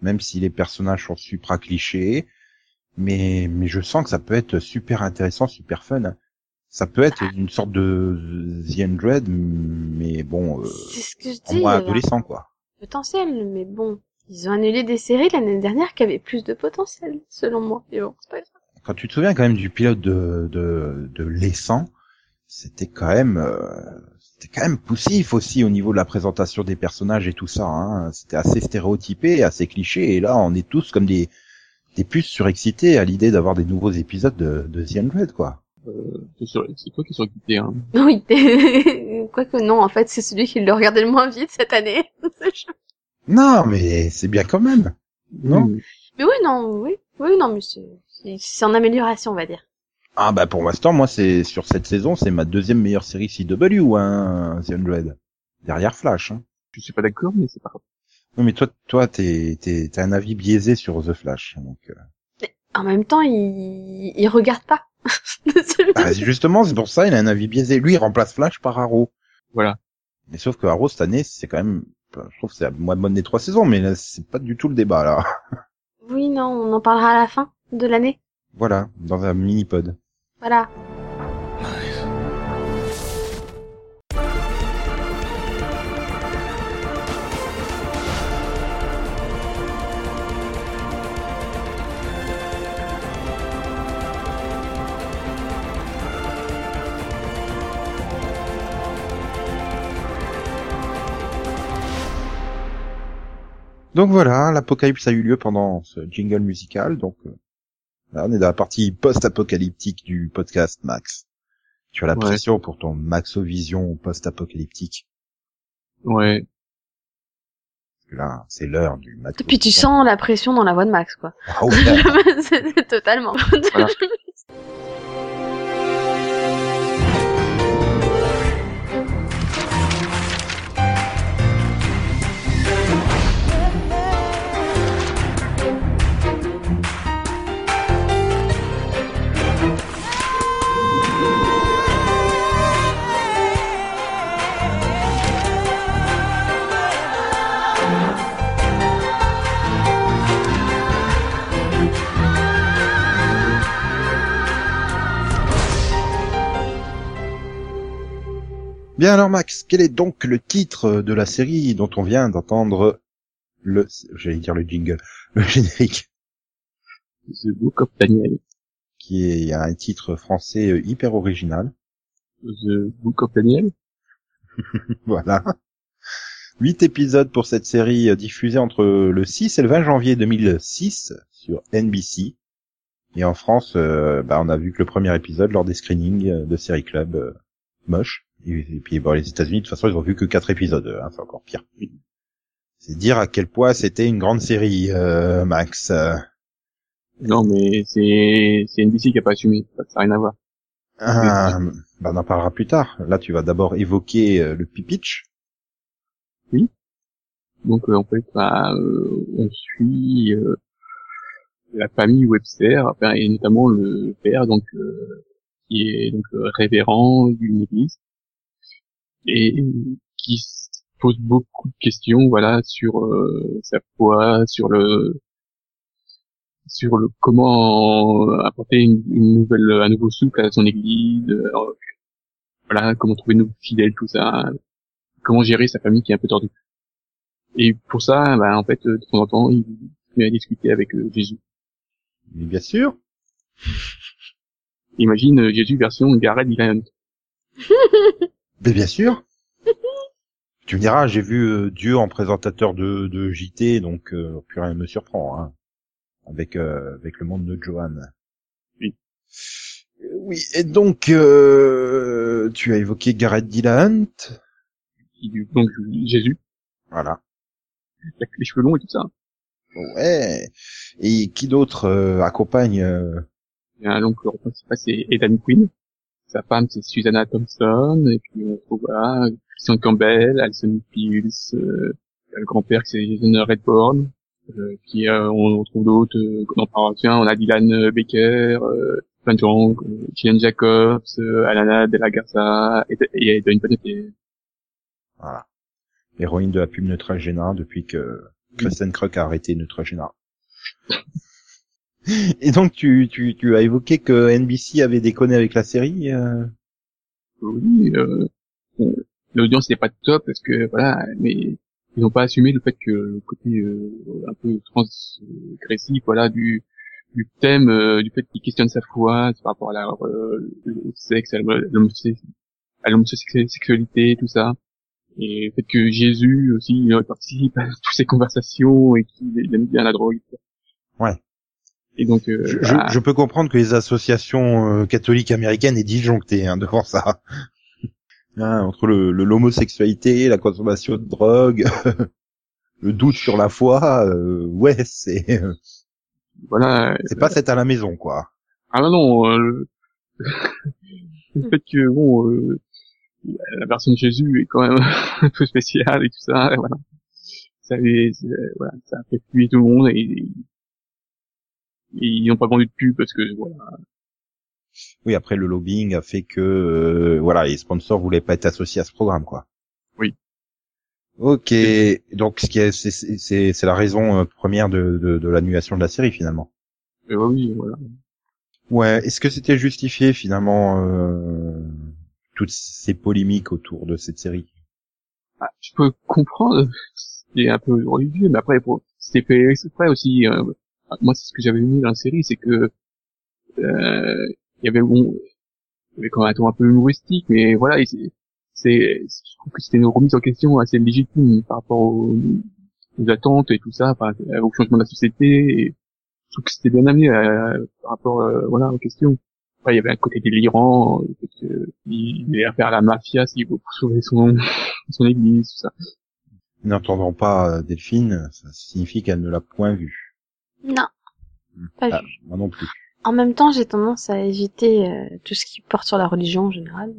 même si les personnages sont supra clichés, mais mais je sens que ça peut être super intéressant, super fun. Ça peut être une sorte de The Android, mais bon, euh, C'est ce que je en dis. moins un adolescent quoi. potentiel, mais bon. Ils ont annulé des séries l'année dernière qui avaient plus de potentiel, selon moi. Mais bon, c'est pas grave. quand tu te souviens quand même du pilote de de, de l'essent, c'était quand même euh, c'était quand même poussif aussi au niveau de la présentation des personnages et tout ça. Hein. C'était assez stéréotypé, assez cliché. Et là, on est tous comme des des puces surexcités à l'idée d'avoir des nouveaux épisodes de, de The Android, quoi. C'est sur- c'est toi qui es surquitté, hein. Oui. Quoique non, en fait, c'est celui qui le regardait le moins vite cette année. Non, mais c'est bien quand même. Non. Mm. mais oui, non, oui. Oui, non, mais c'est, en amélioration, on va dire. Ah bah pour l'instant, moi c'est sur cette saison, c'est ma deuxième meilleure série CW, hein, The Android. Derrière Flash. Hein. Je suis pas d'accord, mais c'est pas grave. Oui, mais toi, toi, t'es, t'es, t'as un avis biaisé sur The Flash. Donc, euh, En même temps, il, il regarde pas. bah, justement, c'est pour ça, il a un avis biaisé. Lui, il remplace Flash par Arrow. Voilà. Mais sauf que Arrow cette année, c'est quand même, je trouve que c'est la moins bonne des trois saisons, mais là, c'est pas du tout le débat là. oui, non, on en parlera à la fin de l'année. Voilà, dans un mini pod. Voilà. Donc voilà, l'apocalypse a eu lieu pendant ce jingle musical. Donc euh, là, on est dans la partie post-apocalyptique du podcast Max. Tu as la Ouais. pression pour ton Maxovision post-apocalyptique. Ouais. Là, c'est l'heure du Max. Et puis tu sens la pression dans la voix de Max, quoi. Ah ouais. C'est totalement. Voilà. Bien alors Max, quel est donc le titre de la série dont on vient d'entendre le, j'allais dire le jingle, le générique, The Book of Daniel. qui est un titre français euh, hyper original. The Book of Daniel. Voilà. Huit épisodes pour cette série euh, diffusée entre le 6 et le 20 janvier 2006 sur NBC. Et en France, euh, bah, on a vu que le premier épisode lors des screenings de Série Club euh, moche. Et, et puis bon, les États-Unis, de toute façon, ils ont vu que quatre épisodes. Hein, c'est encore pire. C'est dire à quel point c'était une grande série, euh, Max. Non, mais c'est c'est NBC qui a pas assumé. Ça n'a rien à voir. Ah, bah, on en parlera plus tard. Là, tu vas d'abord évoquer euh, le pipitch. Donc euh, en fait, bah, euh, on suit euh, la famille Webster, enfin, et notamment le père, donc euh, qui est donc euh, révérend d'une église et qui pose beaucoup de questions, voilà, sur euh, sa foi, sur le sur le comment apporter une, une nouvelle un nouveau souffle à son église, euh, voilà, comment trouver de nouveaux fidèles, tout ça, comment gérer sa famille qui est un peu tordue. Et pour ça, bah, en fait, euh, de temps en temps, il vient discuter avec euh, Jésus. Mais bien sûr. Imagine euh, Jésus version Gareth Dylan. Mais bien sûr. tu me diras, j'ai vu euh, Dieu en présentateur de, de JT, donc euh, plus rien ne me surprend. Hein, avec euh, avec le monde de Johan. Oui. Euh, Oui, et donc euh, tu as évoqué Gareth Dillahunt. Donc Jésus, Voilà. avec les cheveux longs et tout ça. Ouais. Et qui d'autre euh, accompagne euh, un l'oncle principal c'est Ethan Quinn. Sa femme c'est Susanna Thompson. Et puis on trouve voilà, Christian Campbell, Alison Pills, euh, le grand-père c'est Jason Redbourne. Euh, puis euh, on retrouve d'autres, euh, qu'on en parle, tiens, on a Dylan euh, Baker, Jong, euh, Gillian Jacobs, euh, Alana De La Garza, et, et Eden Panettiere. Voilà. L'héroïne de la pub Neutrogena depuis que Kristen Krug a arrêté Neutrogena. Et donc tu, tu, tu as évoqué que NBC avait déconné avec la série. euh, oui, euh, bon, l'audience n'est pas top parce que voilà, mais ils n'ont pas assumé le fait que le côté euh, un peu transgressif, voilà, du du thème, euh, du fait qu'il questionne sa foi par rapport à la euh, au sexe, à l'homosexualité, tout ça, et le fait que Jésus aussi il participe à toutes ces conversations et qu'il aime bien la drogue. Ouais. Et donc, euh, je, je, je peux comprendre que les associations euh, catholiques américaines aient disjoncté hein, devant ça. Hein, entre le l'homosexualité, la consommation de drogue, le doute sur la foi, euh, ouais, c'est euh, voilà, c'est pas cette à la maison quoi. Ah non, non, euh, le... le fait que, bon, euh, la version de Jésus est quand même un peu spéciale et tout ça, et voilà. Ça, c'est- voilà, ça a fait fuir tout le monde et ils n'ont pas vendu de pub parce que, voilà. Oui, après le lobbying a fait que euh, voilà, les sponsors voulaient pas être associés à ce programme quoi. Oui. Ok, donc ce qui est c'est c'est c'est la raison euh, première de de, de l'annulation de la série finalement. Euh, oui, voilà. Ouais, est-ce que c'était justifié finalement euh, toutes ces polémiques autour de cette série? Ah, je peux comprendre, c'est un peu religieux, mais après, pour, c'était fait exprès aussi. euh, moi, c'est ce que j'avais vu dans la série, c'est que euh, il y avait bon, y avait quand même un ton un peu humoristique, mais voilà, c'est, je trouve que c'était une remise en question assez légitime par rapport aux, aux attentes et tout ça, enfin, au changement de la société. Et je trouve que c'était bien amené euh, par rapport, euh, voilà, aux questions. Il y avait un côté délirant, que il allait affaire à la mafia s'il faut sauver son, son église, tout ça. N'entendant pas euh, Delphine, ça signifie qu'elle ne l'a point vu. Non, pas Ah, vu. moi non plus. En même temps, j'ai tendance à éviter euh, tout ce qui porte sur la religion en général.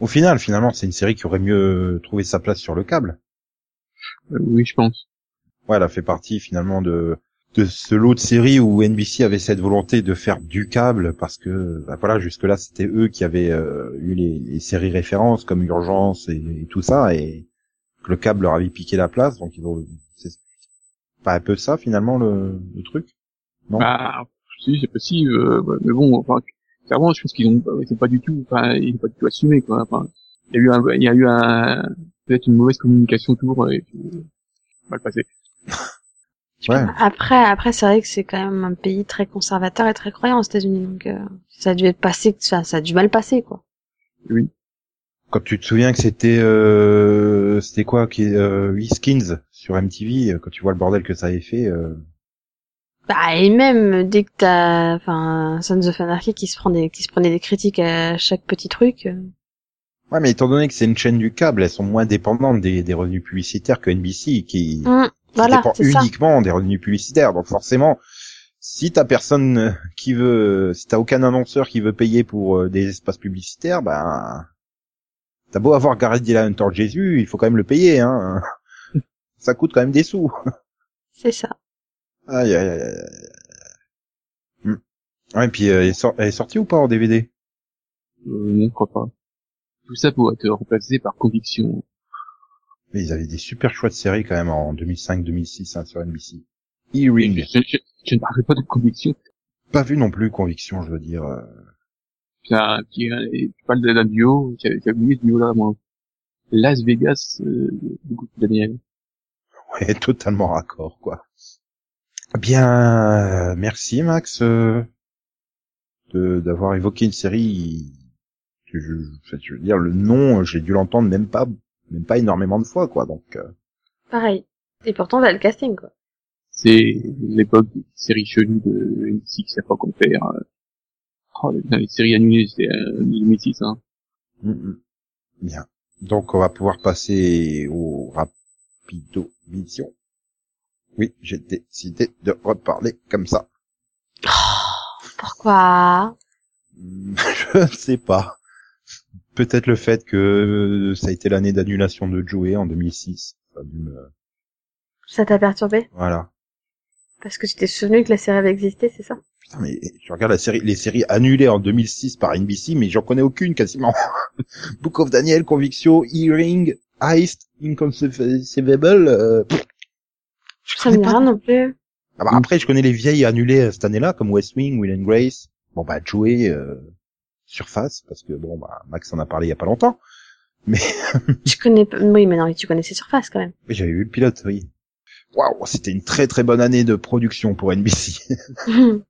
Au final, finalement, c'est une série qui aurait mieux trouvé sa place sur le câble. Euh, oui, je pense. Ouais, elle a fait partie finalement de de ce lot de séries où NBC avait cette volonté de faire du câble parce que bah voilà jusque là c'était eux qui avaient euh, eu les, les séries références comme Urgence et, et tout ça et que le câble leur avait piqué la place donc ils ont c'est pas un peu ça finalement le, le truc Non? Bah, si, c'est possible, euh, mais bon, enfin, clairement, je pense qu'ils ont, ils sont pas du tout, enfin, ils ont pas du tout assumé, quoi. Enfin, il y a eu un, il y a eu un, peut-être une mauvaise communication autour, et puis, euh, mal passé. ouais Après, après, c'est vrai que c'est quand même un pays très conservateur et très croyant aux États-Unis, donc euh, ça a dû être passé, ça, ça a dû mal passer, quoi. quand tu te souviens que c'était euh, c'était quoi qui euh, Skins sur MTV quand tu vois le bordel que ça avait fait euh, Bah, et même dès que t'as, enfin, Sons of Anarchy qui se prend des, qui se prenait des critiques à chaque petit truc. euh, Ouais, mais étant donné que c'est une chaîne du câble, elles sont moins dépendantes des, des revenus publicitaires que NBC, qui, qui hum, voilà, dépend ça. uniquement des revenus publicitaires. Donc forcément, si t'as personne euh, qui veut, si t'as aucun annonceur qui veut payer pour euh, des espaces publicitaires, ben t'as beau avoir Gareth Hunter Jésus, il faut quand même le payer, hein. Ça coûte quand même des sous. C'est ça. Aïe aïe aïe. aïe. Hmm. Ouais, et puis euh, elle, est sor- elle est sortie ou pas en DVD Euh, non, je crois pas. Tout ça pour être remplacé par conviction. Mais ils avaient des super choix de séries quand même en 2005-2006 hein, sur NBC. E-Ring. Je, je, je ne parlerai pas de conviction. Pas vu non plus, Conviction, je veux dire. euh. Puis, un- puis, tu parles d'un duo, qui a, qui a oublié ce duo-là, moi. Las Vegas, euh, du coup, Daniel. Totalement raccord, quoi. Bien, euh, merci Max euh, de d'avoir évoqué une série. que Je, veux dire, le nom, j'ai dû l'entendre même pas, même pas énormément de fois, quoi. Donc, euh, Pareil. Et pourtant, on a le casting, quoi. C'est l'époque des séries chelues de NBC qui savent pas quoi faire. euh. Oh, les, les séries annulées, c'était euh, 2006, hein. mm, mm. bien. Donc, on va pouvoir passer au rapido Oui, j'ai décidé de reparler comme ça. Pourquoi? Hmm, Je ne sais pas. Peut-être le fait que euh, ça a été l'année d'annulation de Joey en 2006. Ça a dû me- Ça t'a perturbé? Voilà. Parce que tu t'es souvenu que la série avait existé, c'est ça? Putain, mais je regarde la série, les séries annulées en 2006 par NBC, mais j'en connais aucune quasiment. Book of Daniel, Conviction, Hearing, Heist, Inconceivable. Euh... pff, je Ça connais pas. rien non plus. Ah bah, après, je connais les vieilles annulées euh, cette année-là, comme West Wing, Will and Grace. Bon bah Joey, euh, Surface, parce que bon bah Max en a parlé il y a pas longtemps. Tu connais pas... Oui, mais non, tu connaissais Surface, quand même. Oui, j'avais vu le pilote, oui. Waouh, c'était une très très bonne année de production pour NBC.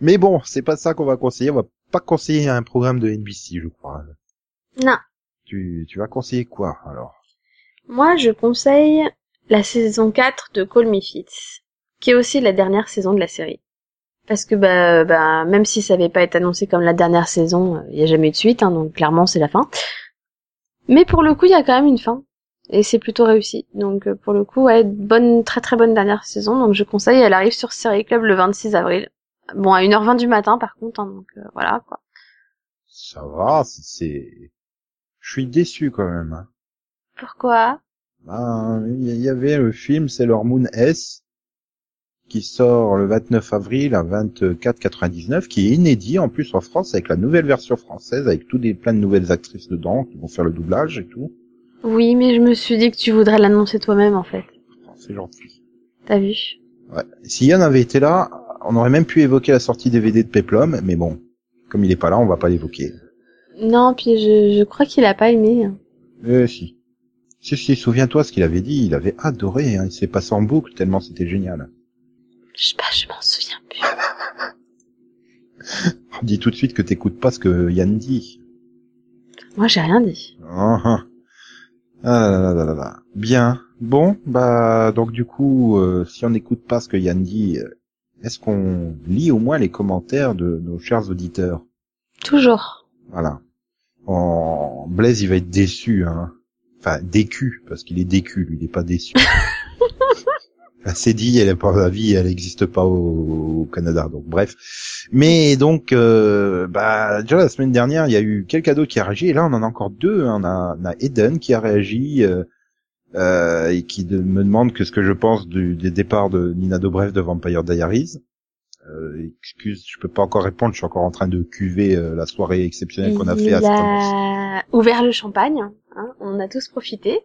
Mais bon, c'est pas ça qu'on va conseiller. On va pas conseiller un programme de NBC, je crois. non. Tu, tu vas conseiller quoi alors? Moi, je conseille la saison 4 de Call Me Fitz, qui est aussi la dernière saison de la série. Parce que bah, bah même si ça avait pas été annoncé comme la dernière saison, il y a jamais eu de suite, hein, donc clairement c'est la fin. Mais pour le coup, il y a quand même une fin. Et c'est plutôt réussi. Donc euh, pour le coup, ouais, bonne, très très bonne dernière saison. Donc je conseille, elle arrive sur Série Club le 26 avril. Bon, à 1h20 du matin par contre, hein, donc euh, voilà quoi. Ça va, c'est... Je suis déçu quand même. hein. Pourquoi? Ben, Il y avait le film Sailor Moon S qui sort le 29 avril à 24,99 qui est inédit en plus en France avec la nouvelle version française avec tout des plein de nouvelles actrices dedans qui vont faire le doublage et tout. Oui, mais je me suis dit que tu voudrais l'annoncer toi-même en fait. C'est gentil. T'as vu? Ouais. Si Yann avait été là, on aurait même pu évoquer la sortie DVD de Peplum, mais bon, comme il est pas là, on va pas l'évoquer. Non, puis je, je crois qu'il a pas aimé. Euh, si. Si, si, souviens-toi ce qu'il avait dit, il avait adoré, hein, il s'est passé en boucle tellement c'était génial. Je sais pas, je m'en souviens plus. On dit tout de suite que t'écoutes pas ce que Yann dit. Moi, j'ai rien dit. Ah là là là là là. Bien. Bon, bah donc du coup, euh, si on n'écoute pas ce que Yann dit, euh, est-ce qu'on lit au moins les commentaires de nos chers auditeurs? Toujours. Voilà. En... Blaise, il va être déçu, hein. Enfin, décu, parce qu'il est décu, lui, il est pas déçu. La CDI, elle est pas la vie, elle n'existe pas au... au Canada, donc bref. Mais donc, euh, bah, déjà la semaine dernière, il y a eu quelqu'un d'autre qui a réagi, et là, on en a encore deux. hein. On, a, on a Eden qui a réagi, euh, euh, et qui de- me demande que ce que je pense du, des départs de Nina Dobrev de Vampire Diaries. Euh, excuse, je peux pas encore répondre, je suis encore en train de cuver euh, la soirée exceptionnelle qu'on a fait à Il a ouvert le champagne. Hein, on a tous profité.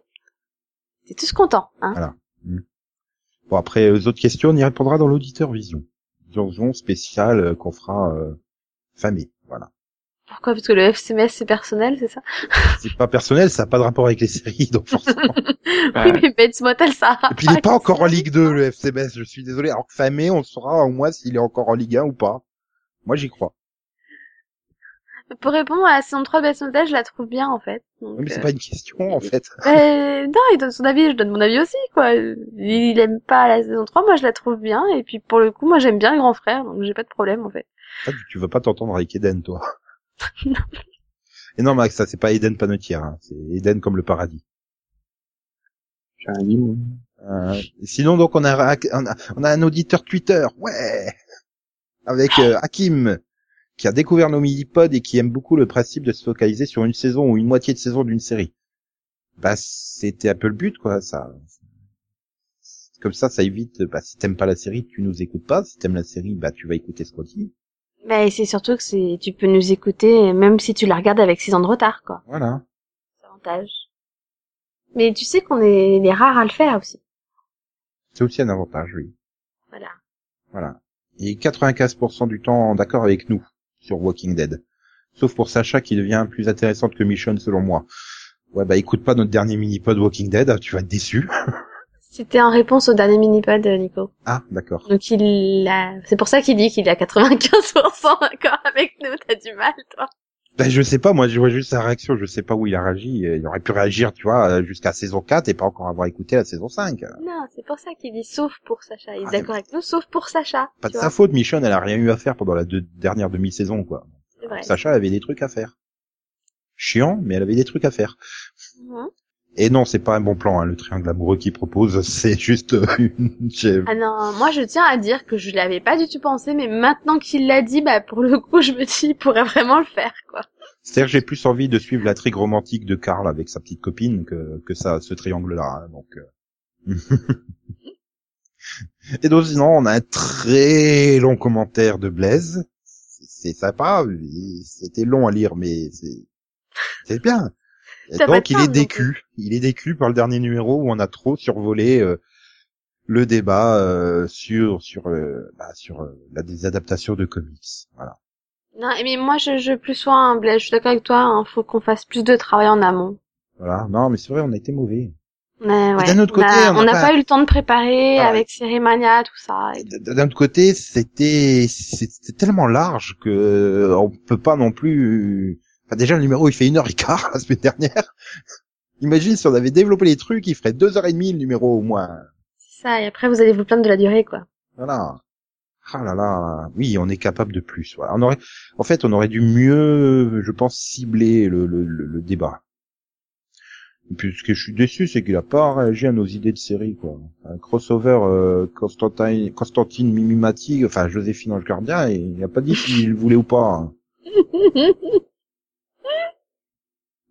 T'es tous contents. Hein. Bon, après, aux autres questions, on y répondra dans l'auditeur vision. Vision spéciale euh, qu'on fera euh, fin mai. Voilà. Pourquoi? Parce que le FCMS c'est personnel, c'est ça? C'est pas personnel, ça n'a pas de rapport avec les séries, donc forcément. Oui, mais Bates Motel, ça. a Et puis il est rapport pas encore en Ligue 2, le FCMS, je suis désolé. Alors que fin mai, on saura au moins s'il est encore en Ligue 1 ou pas. Moi, j'y crois. Pour répondre à la saison 3 de Bates Motel, je la trouve bien en fait. Donc, Oui, mais c'est euh, pas une question, en fait. euh, non, il donne son avis, je donne mon avis aussi, quoi. Il aime pas la saison 3, moi je la trouve bien, et puis pour le coup, moi j'aime bien le grand frère, donc j'ai pas de problème en fait. Ah, tu- tu veux pas t'entendre avec Eden, toi? Et non, Max, ça, c'est pas Eden Panetière, hein. C'est Eden comme le paradis. J'ai. Euh, sinon, donc, on a, on a, on a un auditeur Twitter, ouais, avec euh, Hakim, qui a découvert nos mini-pods et qui aime beaucoup le principe de se focaliser sur une saison ou une moitié de saison d'une série. Bah, c'était un peu le but, quoi, ça. Comme ça, ça évite, bah, si t'aimes pas la série, tu nous écoutes pas. Si t'aimes la série, bah, tu vas écouter ce qu'on dit. Mais c'est surtout que c'est, tu peux nous écouter même si tu la regardes avec 6 ans de retard, quoi. Voilà. C'est avantage. Mais tu sais qu'on est les rares à le faire aussi. C'est aussi un avantage, oui. Voilà. Voilà. Et 95% du temps d'accord avec nous sur Walking Dead. Sauf pour Sacha qui devient plus intéressante que Michonne selon moi. Ouais, bah écoute pas notre dernier mini-pod Walking Dead, tu vas être déçu. C'était en réponse au dernier mini-pod, euh, Nico. ah, d'accord. Donc il a, c'est pour ça qu'il dit qu'il est à 95% d'accord avec nous. T'as du mal, toi. Ben, je sais pas, moi je vois juste sa réaction, je sais pas où il a réagi. Il aurait pu réagir, tu vois, euh, jusqu'à saison 4 et pas encore avoir écouté la saison 5. Non, c'est pour ça qu'il dit sauf pour Sacha. Il est Ah, d'accord avec nous, sauf pour Sacha. Pas de vois. sa faute, Michonne, elle a rien eu à faire pendant la deux dernière demi-saison, quoi. Vrai. Sacha avait des trucs à faire. Chiant, mais elle avait des trucs à faire. Mhm. Et non, c'est pas un bon plan, hein, le triangle amoureux qu'il propose, c'est juste euh, une... Ah non, moi je tiens à dire que je l'avais pas du tout pensé, mais maintenant qu'il l'a dit, bah pour le coup, je me dis, il pourrait vraiment le faire, quoi. C'est-à-dire que j'ai plus envie de suivre l'intrigue romantique de Karl avec sa petite copine que, que ça, ce triangle-là, hein, donc... euh. Et donc sinon, on a un très long commentaire de Blaise. C'est sympa, c'était long à lire, mais c'est c'est bien. Ça donc il est décu. Il est décu par le dernier numéro où on a trop survolé euh, le débat euh, sur sur euh, bah, sur euh, la des adaptations de comics. Voilà. Non, mais moi je, je plus soin, hein, Blaise, je suis d'accord avec toi, hein, faut qu'on fasse plus de travail en amont. Voilà. Non, mais c'est vrai, on a été mauvais. Mais ouais, d'un autre côté, on on n'a pas- pas... eu le temps de préparer Ah avec Cérémania, tout ça. et- D'un autre côté, c'était c'était tellement large que euh, on peut pas non plus. Enfin, déjà le numéro il fait une heure et quart la semaine dernière. Imagine si on avait développé les trucs, il ferait deux heures et demie le numéro au moins. C'est ça, et après vous allez vous plaindre de la durée, quoi. Voilà. Ah là là. Oui, on est capable de plus. Voilà. On aurait, en fait, on aurait dû mieux, je pense, cibler le, le, le, le débat. Et puis, ce que je suis déçu, c'est qu'il a pas réagi à nos idées de série, quoi. Un crossover euh, Constantine, Constantine Mimimati, enfin Joséphine Ange Gardien, et il a pas dit s'il voulait ou pas. hein.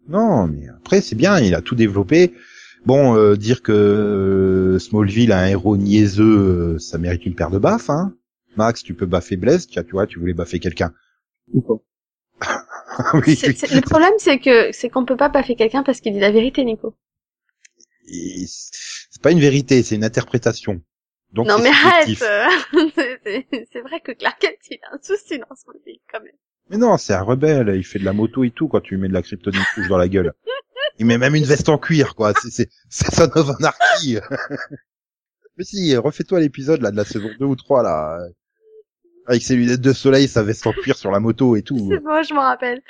Non, mais après c'est bien, il a tout développé. Bon, euh, dire que euh, Smallville a un héros niaiseux, euh, ça mérite une paire de baffes, hein. Max, tu peux baffer Blaise, tu, vois, tu voulais baffer quelqu'un. Ou pas. oui, le problème, c'est que c'est qu'on peut pas baffer quelqu'un parce qu'il dit la vérité, Nico. C'est pas une vérité, c'est une interprétation. Donc non mais arrête subjectif. euh, C'est- vrai que Clark Kent, il a un souci dans son vie, quand même. Mais non, c'est un rebelle, il fait de la moto et tout quand tu lui mets de la kryptonite rouge dans la gueule. Il met même une veste en cuir, quoi. C'est, c'est, c'est Son of Anarchy. Mais si, refais-toi l'épisode, là, de la saison 2 ou 3, là. Avec ses lunettes de soleil, sa veste en cuir sur la moto et tout. C'est bon, je m'en rappelle.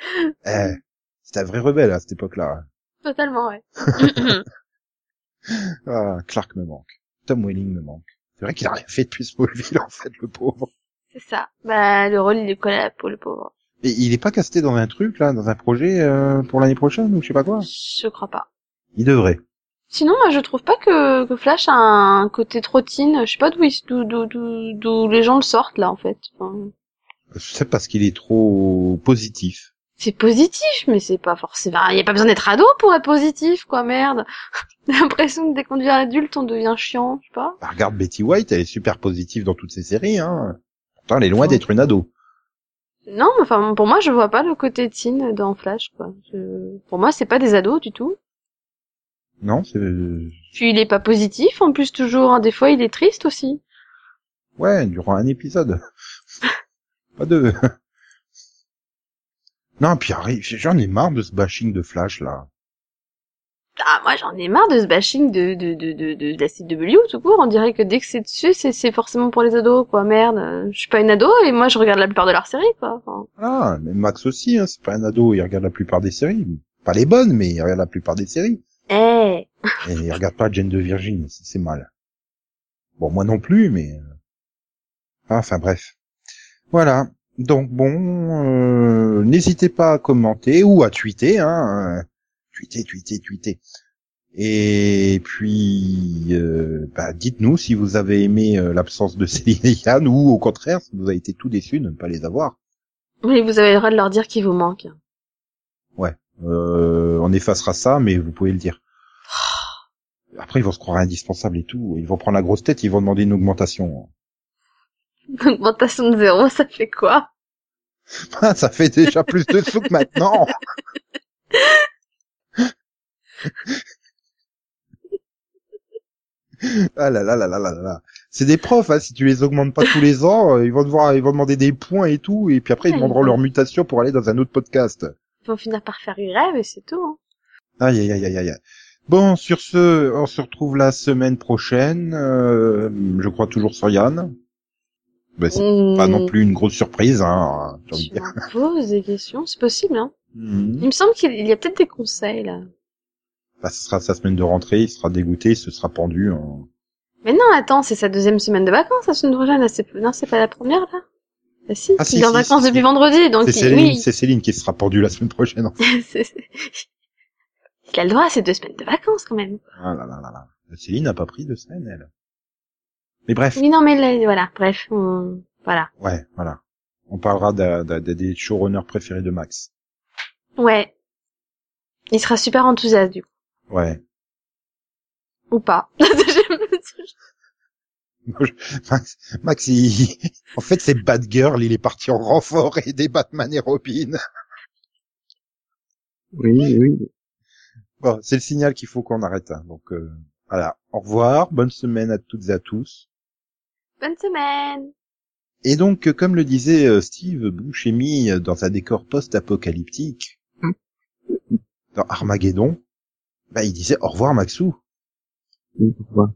Eh, c'était un vrai rebelle à cette époque-là. Totalement, ouais. Ah, Clark me manque. Tom Welling me manque. C'est vrai qu'il a rien fait depuis Smallville, en fait, le pauvre. c'est ça. Bah, le rôle, il est collé à la peau, le pauvre. Et il est pas casté dans un truc, là, dans un projet euh, pour l'année prochaine, ou je sais pas quoi Je crois pas. Il devrait. Sinon, moi, je trouve pas que, que Flash a un côté trottine. Je sais pas d'où il- d'où d'où d'où d'où les gens le sortent là, en fait. Enfin, C'est parce qu'il est trop positif. c'est positif, mais c'est pas forcément. Il y a pas besoin d'être ado pour être positif, quoi, merde. J'ai l'impression que dès qu'on devient adulte, on devient chiant, je sais pas. Bah, regarde Betty White, elle est super positive dans toutes ses séries, hein. Pourtant, elle est loin d'être une ado. Non, mais enfin, pour moi, je vois pas le côté teen dans Flash, quoi. Je- Pour moi, c'est pas des ados du tout. Non, c'est... Puis il est pas positif, en plus toujours, hein, des fois il est triste aussi. Ouais, durant un épisode. pas deux. non, puis arrive, j'en ai marre de ce bashing de Flash, là. Ah, moi j'en ai marre de ce bashing de, de, de, de, de, de la CW tout court, on dirait que dès que c'est dessus, c'est, c'est forcément pour les ados, quoi, merde. euh, Je suis pas une ado et moi je regarde la plupart de leurs séries, quoi. Enfin, Ah, mais Max aussi, hein, c'est pas un ado, il regarde la plupart des séries. Pas les bonnes, mais il regarde la plupart des séries. Eh, Et il regarde pas Jane de Virgin, c'est mal. Bon, moi non plus, mais... euh, Enfin, bref. Voilà. Donc, bon, euh, n'hésitez pas à commenter ou à tweeter, hein. Tweeter, tweeter, tweeter. Et puis, euh, bah, dites-nous si vous avez aimé euh, l'absence de Céline et Yann ou au contraire, si vous avez été tout déçus de ne pas les avoir. Oui, vous avez le droit de leur dire qu'il vous manque. Euh, on effacera ça, mais vous pouvez le dire. Après, ils vont se croire indispensables et tout. Ils vont prendre la grosse tête, ils vont demander une augmentation. Une augmentation de zéro, ça fait quoi? Ça fait déjà plus de sous que maintenant. Ah là là là là là là. C'est des profs, hein, si tu les augmentes pas tous les ans, euh, ils vont devoir, ils vont demander des points et tout, et puis après ils Ouais, demanderont leur mutation pour aller dans un autre podcast. Ils vont finir par faire une grève et c'est tout. Hein. Aïe aïe aïe aïe aïe. Bon, sur ce, on se retrouve la semaine prochaine. euh, je crois toujours sur Yann. Ben, c'est pas Hmm, non plus une grosse surprise, hein. j'ai envie de Je dire. m'en pose des questions, c'est possible. Hein. Mhm. Il me semble qu'il il y a peut-être des conseils là. Bah, ce sera sa semaine de rentrée, il sera dégoûté, il se sera pendu. En... Mais non, attends, c'est sa deuxième semaine de vacances la semaine prochaine. Là, c'est non, c'est pas la première là. Ah si, Ah, il si, est en si, vacances depuis vendredi, donc C'est il- Céline, oui. c'est Céline qui sera pendue la semaine prochaine. en fait. C'est- c'est- il a le droit à ses deux semaines de vacances quand même. Ah là là là là. Céline n'a pas pris de semaine, elle. Mais bref, Oui, non, mais là, voilà, bref, on- voilà. ouais, voilà. On parlera de- de- de- des showrunners préférés de Max. Ouais. Il sera super enthousiaste du coup. Ouais. Ou pas. Max, Max il... en fait, c'est Bad Girl, il est parti en renfort et des Batman et Robin. Oui, oui. Bon, c'est le signal qu'il faut qu'on arrête. hein. Donc, euh, voilà. Au revoir, bonne semaine à toutes et à tous. Bonne semaine. Et donc, euh, comme le disait euh, Steve Buscemi euh, dans un décor post-apocalyptique, Hmm. dans Armageddon, bah, il disait au revoir Maxou. oui pourquoi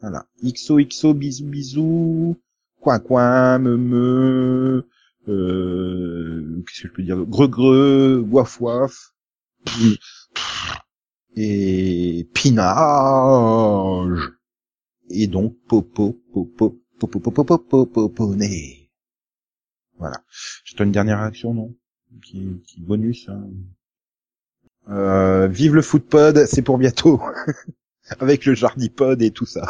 Voilà. XOXO, bisous bisous, coin coin, me me, euh, qu'est-ce que je peux dire, greu greu, waf waf, et pinage, et donc popo, popo, popo, popo, popo, poponné. Voilà. J'ai une dernière réaction, non? Qui, qui bonus, hein. Euh, vive le footpod, c'est pour bientôt. Avec le jardipod et tout ça.